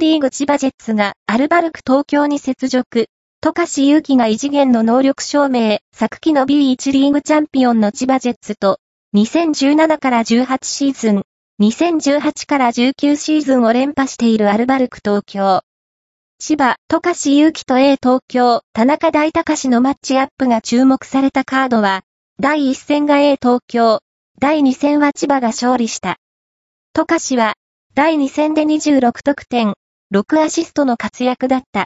B リーグ千葉ジェッツがアルバルク東京に雪辱。富樫勇樹が異次元の能力証明、昨季の B1 リーグチャンピオンの千葉ジェッツと、2017から18シーズン、2018から19シーズンを連覇しているアルバルク東京。千葉、富樫勇樹と A 東京、田中大隆のマッチアップが注目されたカードは、第1戦が A 東京、第2戦は千葉が勝利した。富樫は、第2戦で26得点、6アシストの活躍だった。